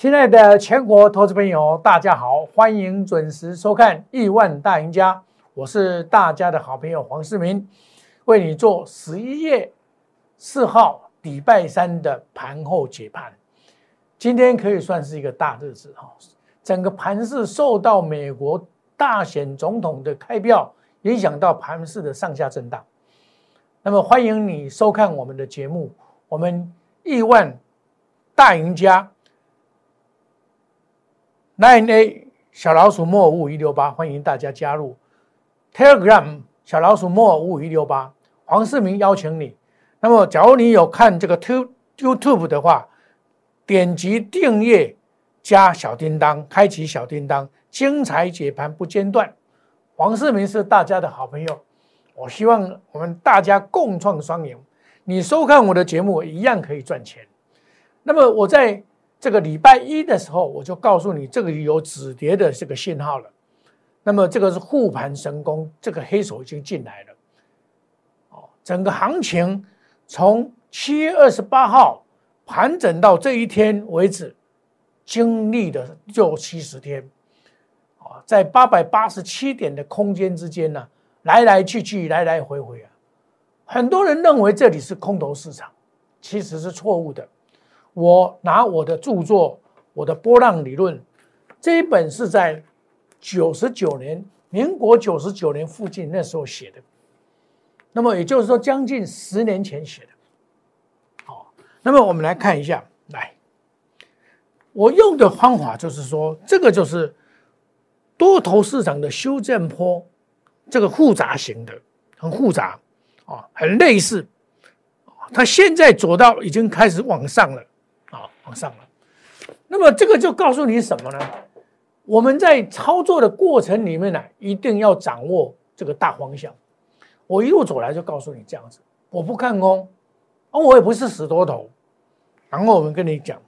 亲爱的全国投资朋友，大家好，欢迎准时收看《亿万大赢家》，我是大家的好朋友黄世明，为你做十一月四号礼拜三的盘后解盘。今天可以算是一个大日子哈，整个盘市受到美国大选总统的开票影响到盘市的上下震荡。那么欢迎你收看我们的节目，我们亿万大赢家。Nine A 小老鼠莫五五一六八，欢迎大家加入 Telegram 小老鼠莫五五一六八，黄世明邀请你。那么，假如你有看这个 To YouTube 的话，点击订阅加小叮当，开启小叮当，精彩解盘不间断。黄世明是大家的好朋友，我希望我们大家共创双赢。你收看我的节目一样可以赚钱。那么我在。这个礼拜一的时候，我就告诉你，这个有止跌的这个信号了。那么这个是护盘神功，这个黑手已经进来了。哦，整个行情从七月二十八号盘整到这一天为止，经历的就七十天。啊，在八百八十七点的空间之间呢，来来去去，来来回回啊。很多人认为这里是空头市场，其实是错误的。我拿我的著作，我的波浪理论这一本是在九十九年，民国九十九年附近那时候写的，那么也就是说将近十年前写的。好，那么我们来看一下，来，我用的方法就是说，这个就是多头市场的修正坡，这个复杂型的，很复杂啊，很类似，它现在走到已经开始往上了。上了，那么这个就告诉你什么呢？我们在操作的过程里面呢，一定要掌握这个大方向。我一路走来就告诉你这样子，我不看空，啊，我也不是死多头。然后我们跟你讲，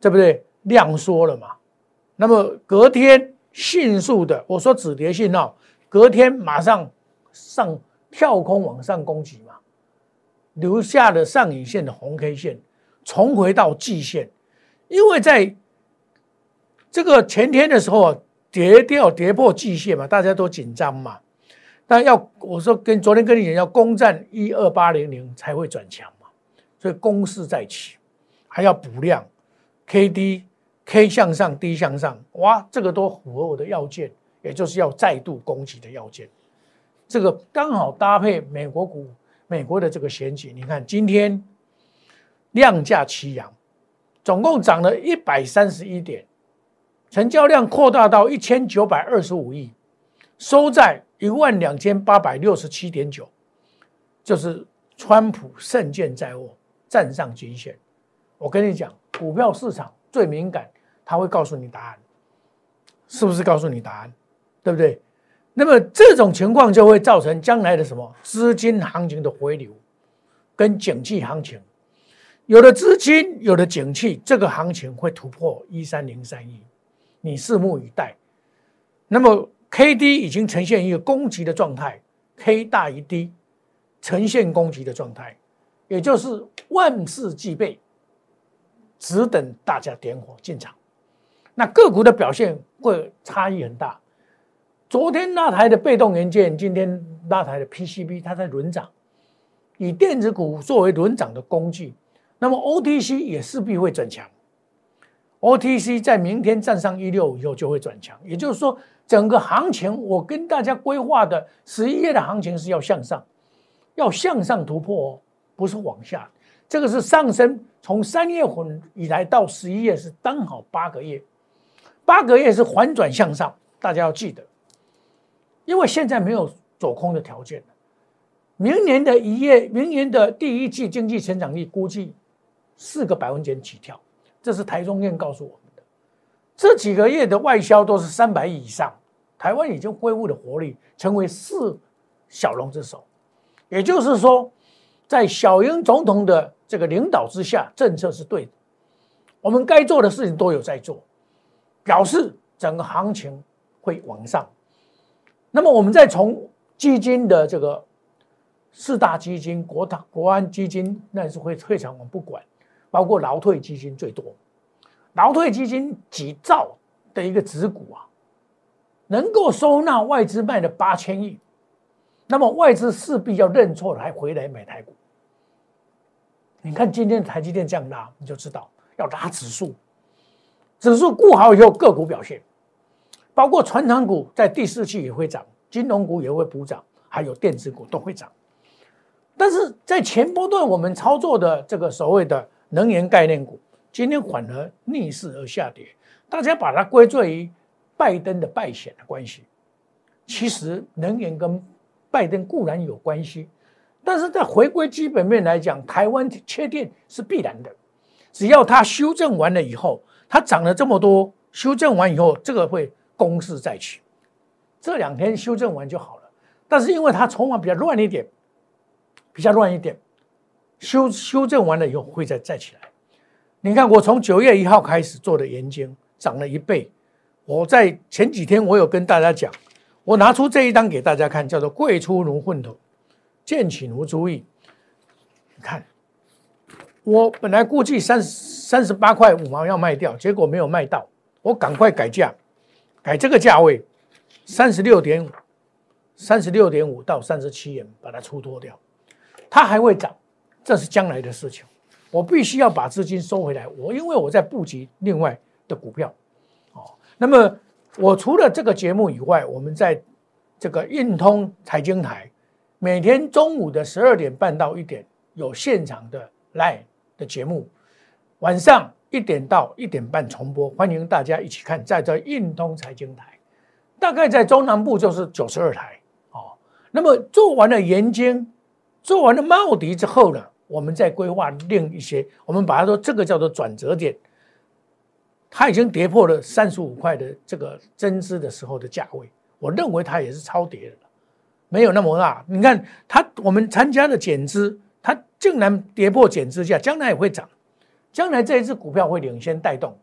对不对？量缩了嘛，那么隔天迅速的，我说止跌信号，隔天马上上跳空往上攻击嘛，留下了上影线的红 K 线。重回到季线，因为在这个前天的时候啊跌掉跌破季线嘛，大家都紧张嘛。那要我说跟昨天跟你讲要攻占一二八零零才会转强嘛，所以攻势再起，还要补量，K D K 向上，D 向上，哇，这个都符合我的要件，也就是要再度攻击的要件。这个刚好搭配美国股，美国的这个选举，你看今天。量价齐扬，总共涨了一百三十一点，成交量扩大到一千九百二十五亿，收在一万两千八百六十七点九，就是川普胜券在握，站上均线。我跟你讲，股票市场最敏感，他会告诉你答案，是不是告诉你答案？对不对？那么这种情况就会造成将来的什么资金行情的回流，跟景气行情。有的资金，有的景气，这个行情会突破一三零三亿，你拭目以待。那么 K D 已经呈现一个攻击的状态，K 大于 D，呈现攻击的状态，也就是万事俱备，只等大家点火进场。那个股的表现会差异很大。昨天那台的被动元件，今天那台的 P C B，它在轮涨，以电子股作为轮涨的工具。那么 OTC 也势必会转强，OTC 在明天站上一六五以后就会转强，也就是说，整个行情我跟大家规划的十一月的行情是要向上，要向上突破哦，不是往下。这个是上升，从三月份以来到十一月是刚好八个月，八个月是反转向上，大家要记得，因为现在没有走空的条件明年的一月，明年的第一季经济成长率估计。四个百分点起跳，这是台中院告诉我们的。这几个月的外销都是三百亿以上，台湾已经恢复了活力，成为四小龙之首。也就是说，在小英总统的这个领导之下，政策是对的，我们该做的事情都有在做，表示整个行情会往上。那么，我们再从基金的这个四大基金，国大国安基金，那是会退场，我们不管。包括劳退基金最多，劳退基金几兆的一个子股啊，能够收纳外资卖的八千亿，那么外资势必要认错了，还回来买台股。你看今天台积电这样拉，你就知道要拉指数，指数固好以后，个股表现，包括船厂股在第四季也会涨，金融股也会补涨，还有电子股都会涨。但是在前波段我们操作的这个所谓的能源概念股，今天反而逆势而下跌。大家把它归罪于拜登的败选的关系。其实能源跟拜登固然有关系，但是在回归基本面来讲，台湾缺电是必然的。只要它修正完了以后，它涨了这么多，修正完以后，这个会攻势再起。这两天修正完就好了。但是因为它筹码比较乱一点。比较乱一点，修修正完了以后会再再起来。你看，我从九月一号开始做的研究涨了一倍。我在前几天我有跟大家讲，我拿出这一张给大家看，叫做“贵出如混头，见起如注意”。你看，我本来估计三三十八块五毛要卖掉，结果没有卖到，我赶快改价，改这个价位，三十六点五，三十六点五到三十七元，把它出脱掉。它还会涨，这是将来的事情。我必须要把资金收回来。我因为我在布局另外的股票，哦，那么我除了这个节目以外，我们在这个运通财经台，每天中午的十二点半到一点有现场的 live 的节目，晚上一点到一点半重播，欢迎大家一起看。在这运通财经台，大概在中南部就是九十二台，哦，那么做完了研究。做完了茂迪之后呢，我们再规划另一些，我们把它说这个叫做转折点，它已经跌破了三十五块的这个增资的时候的价位，我认为它也是超跌的没有那么大。你看它，我们参加的减资，它竟然跌破减资价，将来也会涨，将来这一只股票会领先带动，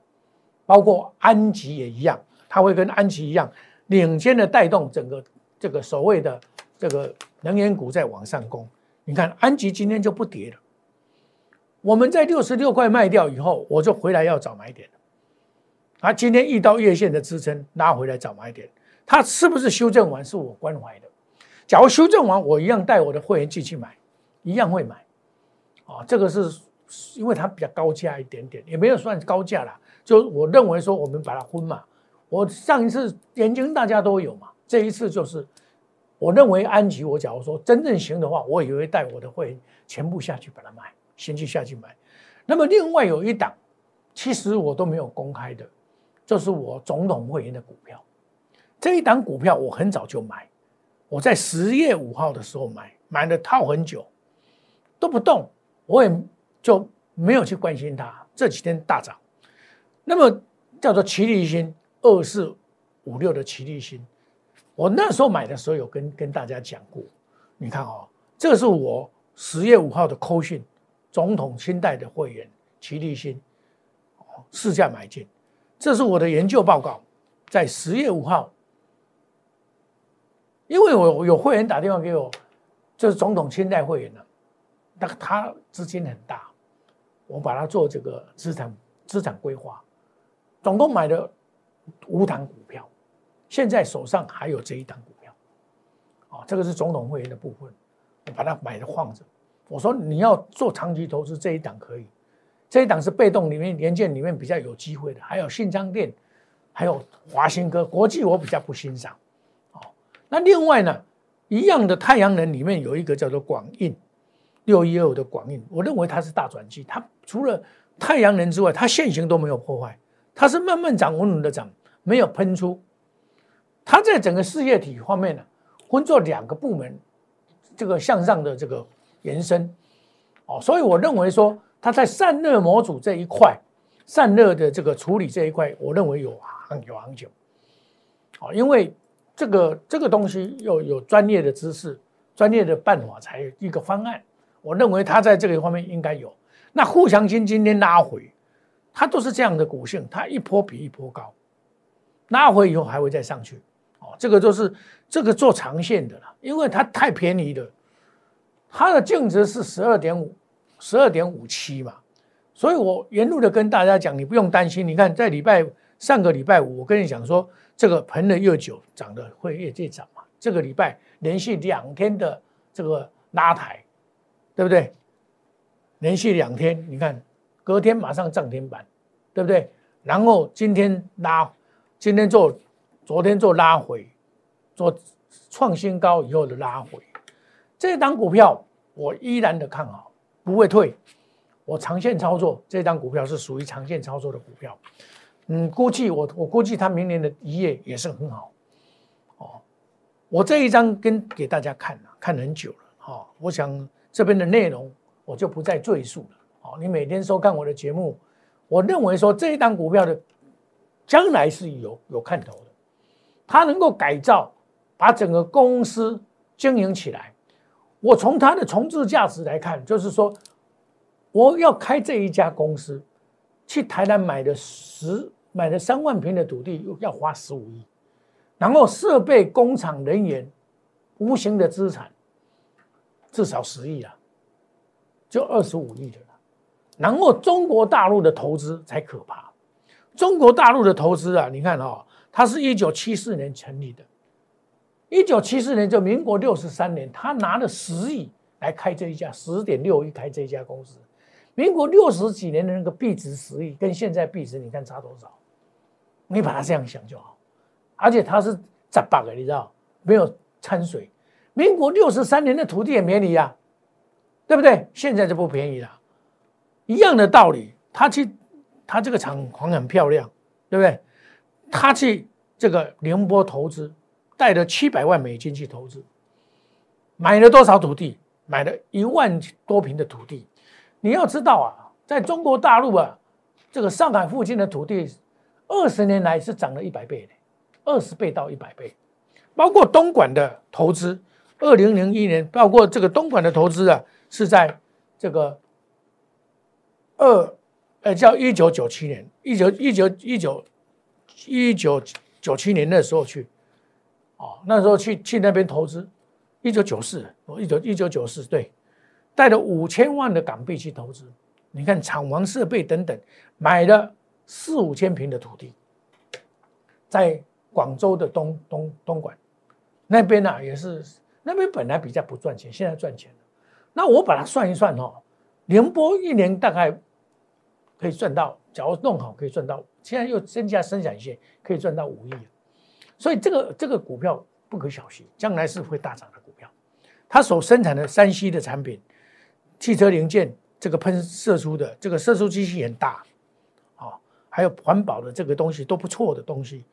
包括安吉也一样，它会跟安吉一样领先的带动整个这个所谓的这个能源股在往上攻。你看安吉今天就不跌了，我们在六十六块卖掉以后，我就回来要找买点啊，今天遇到月线的支撑，拉回来找买点，它是不是修正完？是我关怀的。假如修正完，我一样带我的会员进去买，一样会买。啊，这个是因为它比较高价一点点，也没有算高价啦。就我认为说，我们把它分嘛。我上一次研究大家都有嘛，这一次就是。我认为安吉，我假如说真正行的话，我也会带我的会全部下去把它买，先去下去买。那么另外有一档，其实我都没有公开的，就是我总统会员的股票。这一档股票我很早就买，我在十月五号的时候买，买了套很久都不动，我也就没有去关心它。这几天大涨，那么叫做齐力新二四五六的齐力新。我那时候买的时候有跟跟大家讲过，你看哦，这是我十月五号的扣讯，总统清代的会员齐立新，哦，市价买进，这是我的研究报告，在十月五号，因为我有会员打电话给我，就是总统清代会员的，那他资金很大，我把它做这个资产资产规划，总共买了五档股票。现在手上还有这一档股票，啊，这个是总统会员的部分，我把它买着放着。我说你要做长期投资，这一档可以，这一档是被动里面连件里面比较有机会的。还有信昌电，还有华兴科国际，我比较不欣赏。哦，那另外呢，一样的太阳能里面有一个叫做广印六一二的广印，我认为它是大转机。它除了太阳能之外，它现行都没有破坏，它是慢慢涨稳稳的涨，没有喷出。它在整个事业体方面呢，分作两个部门，这个向上的这个延伸，哦，所以我认为说它在散热模组这一块，散热的这个处理这一块，我认为有行有行情，哦，因为这个这个东西要有专业的知识、专业的办法才一个方案，我认为它在这个方面应该有。那沪强金今天拉回，它都是这样的股性，它一波比一波高，拉回以后还会再上去。这个就是这个做长线的了，因为它太便宜了，它的净值是十二点五，十二点五七嘛，所以我沿路的跟大家讲，你不用担心。你看，在礼拜上个礼拜五，我跟你讲说，这个盆的越久，涨的会越越涨嘛。这个礼拜连续两天的这个拉抬，对不对？连续两天，你看，隔天马上涨停板，对不对？然后今天拉，今天做，昨天做拉回，做创新高以后的拉回，这档股票我依然的看好，不会退。我长线操作这张股票是属于长线操作的股票，嗯，估计我我估计它明年的一业也是很好，哦，我这一张跟给大家看了，看很久了，哈，我想这边的内容我就不再赘述了，哦，你每天收看我的节目，我认为说这一档股票的将来是有有看头，他能够改造，把整个公司经营起来，我从他的重置价值来看，就是说。我要开这一家公司，去台南买的十买的三万平的土地，要花十五亿，然后设备、工厂、人员，无形的资产至少十亿啊，就二十五亿的了。然后中国大陆的投资才可怕，中国大陆的投资啊，你看啊，它是一九七四年成立的，一九七四年就民国六十三年，他拿了十亿来开这一家，十点六亿开这一家公司。民国六十几年的那个币值十亿，跟现在币值你看差多少？你把它这样想就好。而且它是砸 bug，，你知道没有掺水。民国六十三年的土地也便宜呀，对不对？现在就不便宜了。一样的道理，他去他这个厂房很漂亮，对不对？他去这个宁波投资，带了七百万美金去投资，买了多少土地？买了一万多平的土地。你要知道啊，在中国大陆啊，这个上海附近的土地，二十年来是涨了一百倍的，二十倍到一百倍。包括东莞的投资，二零零一年，包括这个东莞的投资啊，是在这个二，呃，叫一九九七年，一九一九一九一九九七年那时候去，哦，那时候去去那边投资，一九九四，哦，一九一九九四，对。带了五千万的港币去投资，你看厂房设备等等，买了四五千平的土地，在广州的东东东莞那边呢，也是那边本来比较不赚钱，现在赚钱了。那我把它算一算哦，宁波一年大概可以赚到，假如弄好可以赚到，现在又增加生产线，可以赚到五亿。所以这个这个股票不可小觑，将来是会大涨的股票。它所生产的山西的产品。汽车零件这个喷射出的这个射出机器很大，啊，还有环保的这个东西都不错的东西，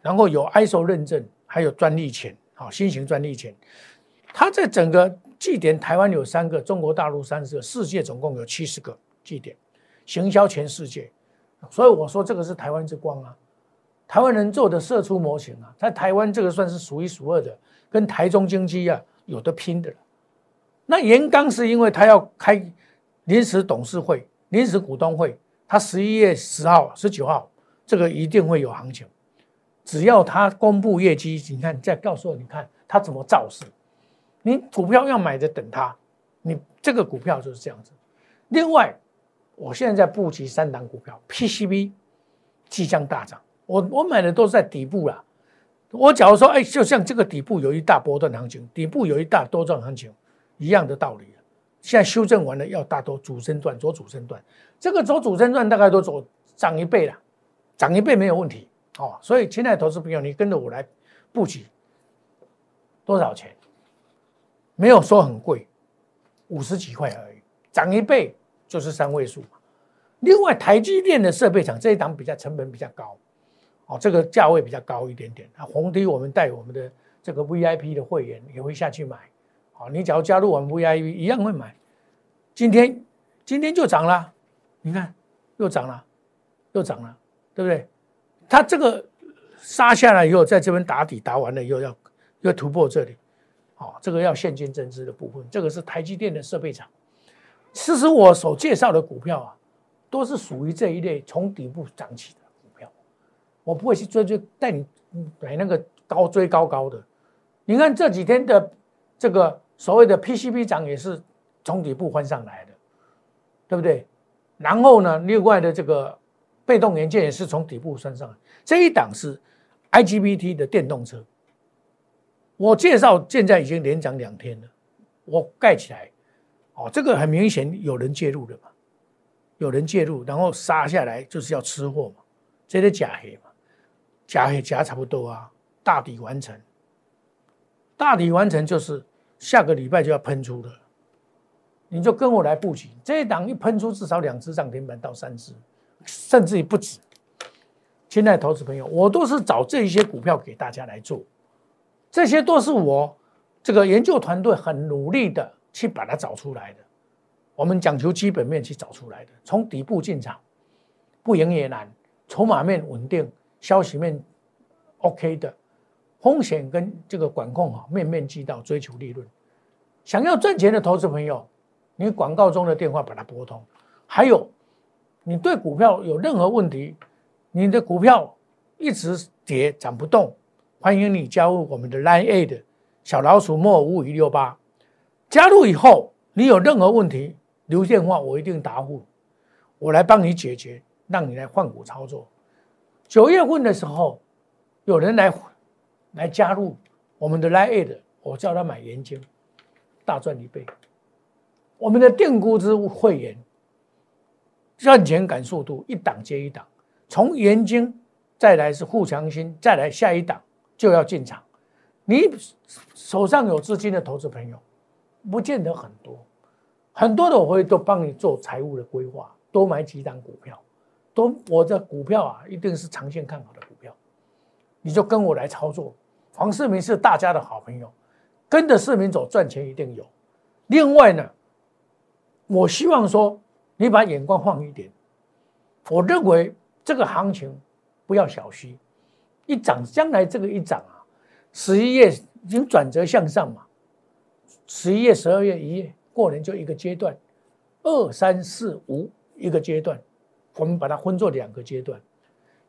然后有 ISO 认证，还有专利权，啊，新型专利权。它在整个据点，台湾有三个，中国大陆三十个，世界总共有七十个据点，行销全世界。所以我说这个是台湾之光啊，台湾人做的射出模型啊，在台湾这个算是数一数二的，跟台中京基啊有的拼的了。那严刚是因为他要开临时董事会、临时股东会，他十一月十号、十九号，这个一定会有行情。只要他公布业绩，你看再告诉我，你看他怎么造势。你股票要买的等他，你这个股票就是这样子。另外，我现在布局三档股票，PCB 即将大涨。我我买的都是在底部啦。我假如说，哎，就像这个底部有一大波段行情，底部有一大多段行情。一样的道理现在修正完了，要大多主升段走主升段，这个走主升段大概都走涨一倍了，涨一倍没有问题哦。所以，亲爱的投资朋友，你跟着我来布局，多少钱？没有说很贵，五十几块而已，涨一倍就是三位数嘛。另外，台积电的设备厂这一档比较成本比较高，哦，这个价位比较高一点点。啊，红低我们带我们的这个 VIP 的会员也会下去买。好，你只要加入我们 VIP 一样会买。今天今天就涨了，你看又涨了，又涨了，对不对？它这个杀下来以后，在这边打底打完了以后，要要突破这里。好，这个要现金增资的部分，这个是台积电的设备厂。其实我所介绍的股票啊，都是属于这一类从底部涨起的股票。我不会去追追带你买那个高追高高的。你看这几天的这个。所谓的 PCB 涨也是从底部翻上来的，对不对？然后呢，另外的这个被动元件也是从底部升上来。这一档是 IGBT 的电动车，我介绍现在已经连涨两天了，我盖起来，哦，这个很明显有人介入的嘛，有人介入，然后杀下来就是要吃货嘛，这些假黑嘛，假黑假差不多啊，大底完成，大底完成就是下个礼拜就要喷出了。你就跟我来布局，这一档一喷出，至少两只涨停板到三只，甚至于不止。亲爱的投资朋友，我都是找这一些股票给大家来做，这些都是我这个研究团队很努力的去把它找出来的。我们讲求基本面去找出来的，从底部进场，不赢也难。筹码面稳定，消息面 OK 的，风险跟这个管控啊，面面俱到，追求利润。想要赚钱的投资朋友。你广告中的电话把它拨通，还有，你对股票有任何问题，你的股票一直跌涨不动，欢迎你加入我们的 Line A 的小老鼠莫五五一六八，加入以后你有任何问题留电话，我一定答复，我来帮你解决，让你来换股操作。九月份的时候，有人来来加入我们的 Line A 的，我叫他买盐金，大赚一倍。我们的定估值会员赚钱赶速度一档接一档，从元金再来是富强新，再来下一档就要进场。你手上有资金的投资朋友，不见得很多，很多的我会都帮你做财务的规划，多买几档股票，多我的股票啊一定是长线看好的股票，你就跟我来操作。黄世明是大家的好朋友，跟着世明走赚钱一定有。另外呢。我希望说，你把眼光放一点。我认为这个行情不要小觑，一涨将来这个一涨啊，十一月已经转折向上嘛。十一月、十二月一月过年就一个阶段，二三四五一个阶段，我们把它分作两个阶段。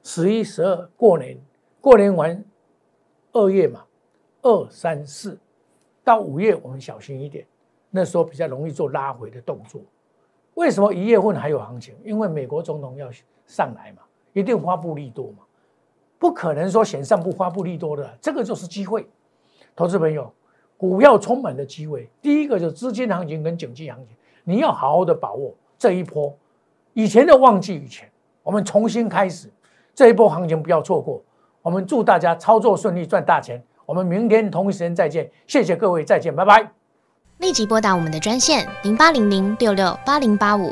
十一、十二过年，过年完二月嘛，二三四到五月我们小心一点。那时候比较容易做拉回的动作，为什么一月份还有行情？因为美国总统要上来嘛，一定发布利多嘛，不可能说选上不发布利多的，这个就是机会。投资朋友，股票充满了机会，第一个就是资金行情跟景气行情，你要好好的把握这一波。以前的忘记以前，我们重新开始这一波行情，不要错过。我们祝大家操作顺利，赚大钱。我们明天同一时间再见，谢谢各位，再见，拜拜。立即拨打我们的专线零八零零六六八零八五